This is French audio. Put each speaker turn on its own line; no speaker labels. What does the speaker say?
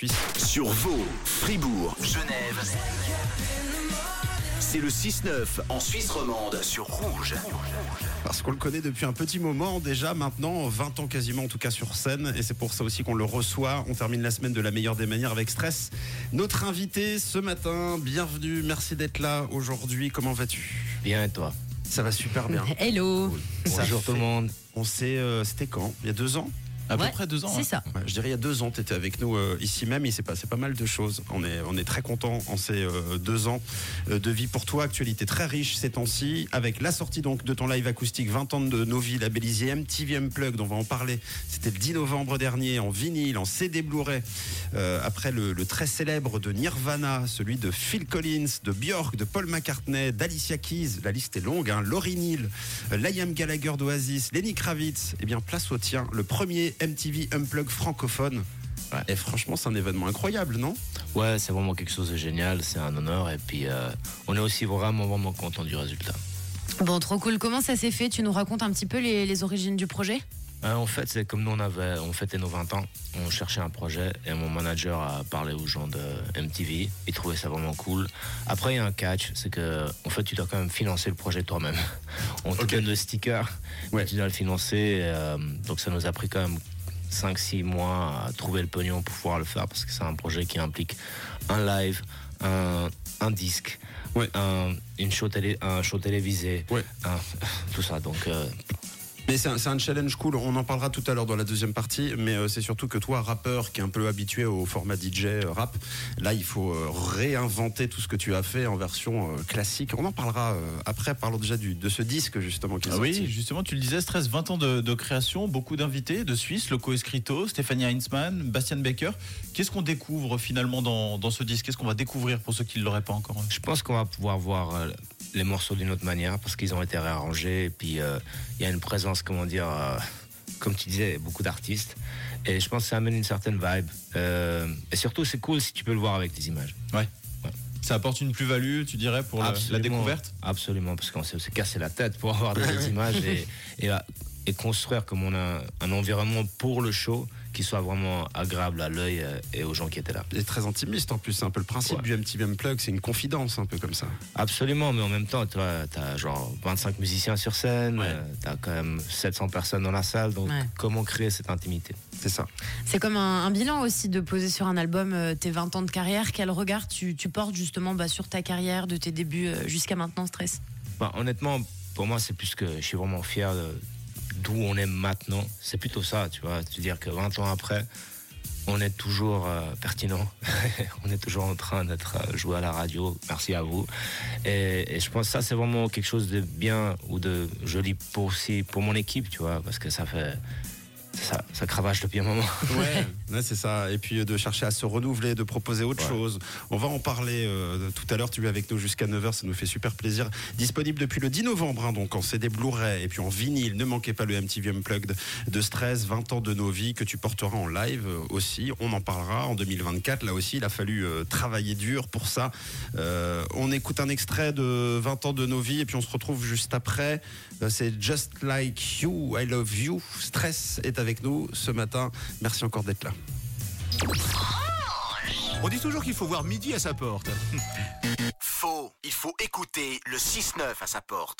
Suisse.
Sur Vaud, Fribourg, Genève. C'est le 6-9 en Suisse romande sur Rouge.
Parce qu'on le connaît depuis un petit moment déjà, maintenant 20 ans quasiment en tout cas sur scène, et c'est pour ça aussi qu'on le reçoit. On termine la semaine de la meilleure des manières avec Stress. Notre invité ce matin, bienvenue, merci d'être là aujourd'hui. Comment vas-tu?
Bien et toi?
Ça va super bien.
Hello.
Ça
Bonjour tout le monde.
On sait, euh, c'était quand? Il y a deux ans?
À
Ouais,
peu près deux ans.
C'est
hein.
ça.
Ouais, je dirais il y a deux ans, tu étais avec nous euh, ici même. Il s'est passé pas mal de choses. On est, on est très content en ces euh, deux ans euh, de vie pour toi. Actualité très riche ces temps-ci, avec la sortie donc de ton live acoustique 20 ans de nos vies labellisé MTV Unplugged. On va en parler. C'était le 10 novembre dernier en vinyle, en CD Blu-ray. Euh, après le, le très célèbre de Nirvana, celui de Phil Collins, de Björk, de Paul McCartney, d'Alicia Keys. La liste est longue. Hein. Laurie Neal, euh, Liam Gallagher d'Oasis, Lenny Kravitz. Eh bien, place au tien. Le premier MTV Unplugged francophone.
Ouais.
Et franchement, c'est un événement incroyable, non?
Ouais, c'est vraiment quelque chose de génial, c'est un honneur et puis euh, on est aussi vraiment vraiment content du résultat.
Bon, trop cool. Comment ça s'est fait? Tu nous racontes un petit peu les, les origines du projet?
Euh, en fait, c'est comme nous on avait, on fêtait nos 20 ans, on cherchait un projet et mon manager a parlé aux gens de MTV, ils trouvaient ça vraiment cool. Après, il y a un catch, c'est que en fait, tu dois quand même financer le projet toi-même. On te
Ok.
donne le sticker,
Ouais.
mais tu dois le financer, et, euh, donc ça nous a pris quand même 5-6 mois à trouver le pognon pour pouvoir le faire parce que c'est un projet qui implique un live, un, un disque,
Ouais.
un, une show télé, un show télévisé,
Ouais.
un- tout ça. Donc euh,
Mais c'est un, c'est un challenge cool. On en parlera tout à l'heure dans la deuxième partie. Mais euh, c'est surtout que toi, rappeur qui est un peu habitué au format DJ euh, rap, là, il faut euh, réinventer tout ce que tu as fait en version euh, classique. On en parlera euh, après. Parlons déjà du, de ce disque justement qui est
Ah
sorti.
oui, justement, tu le disais, Stress, 20 ans de, de création, beaucoup d'invités de Suisse, Loco Escrito, Stéphanie Heinzmann, Bastian Baker. Qu'est-ce qu'on découvre finalement dans, dans ce disque? Qu'est-ce qu'on va découvrir pour ceux qui ne l'auraient pas encore
Je pense qu'on va pouvoir voir euh, les morceaux d'une autre manière parce qu'ils ont été réarrangés. Et puis euh, il y a une présence, comment dire, euh, comme tu disais, beaucoup d'artistes. Et je pense que ça amène une certaine vibe. Euh, et surtout c'est cool si tu peux le voir avec des images.
Ça apporte une plus-value, tu dirais, pour la, découverte?
Absolument, parce qu'on s'est cassé la tête pour avoir des images et, et, et construire comme on a un environnement pour le show qui soit vraiment agréable à l'œil euh, et aux gens qui étaient là.
Et très intimiste en plus. C'est un peu le principe
Ouais.
du MTV Unplugged. C'est une confidence un peu comme ça.
Absolument, mais en même temps, tu as genre 25 musiciens sur scène,
Ouais.
tu as quand même 700 personnes dans la salle, donc
Ouais.
comment créer cette intimité?
C'est ça.
C'est comme un, un bilan aussi de poser sur un album euh, tes 20 ans de carrière. Quel regard tu, tu portes justement bah, sur ta carrière, de tes débuts euh, jusqu'à maintenant, Stress?
Bah, Honnêtement, pour moi, c'est plus que je suis vraiment fier de- d'où on est maintenant. C'est plutôt ça, tu vois. Tu dire que 20 ans après, on est toujours euh, pertinent. on est toujours en train d'être euh, joué à la radio. Merci à vous. Et, je pense que ça, c'est vraiment quelque chose de bien ou de joli pour pour mon équipe, tu vois, parce que ça fait. Ça, ça cravache depuis un moment.
Ouais, ouais, c'est ça. Et puis euh, de chercher à se renouveler, de proposer autre
Ouais.
chose. On va en parler euh, tout à l'heure. Tu es avec nous jusqu'à 9h, ça nous fait super plaisir. Disponible depuis le 10 novembre, hein, donc en CD Blu-ray et puis en vinyle. Ne manquez pas le MTV Unplugged de Stress, 20 ans de nos vies que tu porteras en live euh, aussi. On en parlera en 2024. Là aussi, il a fallu euh, travailler dur pour ça. On écoute un extrait de 20 ans de nos vies et puis on se retrouve juste après. C'est Just Like You, I Love You. Stress est avec nous ce matin. Merci encore d'être là.
On dit toujours qu'il faut voir midi à sa porte. Faux. Il faut écouter le 6-9 à sa porte.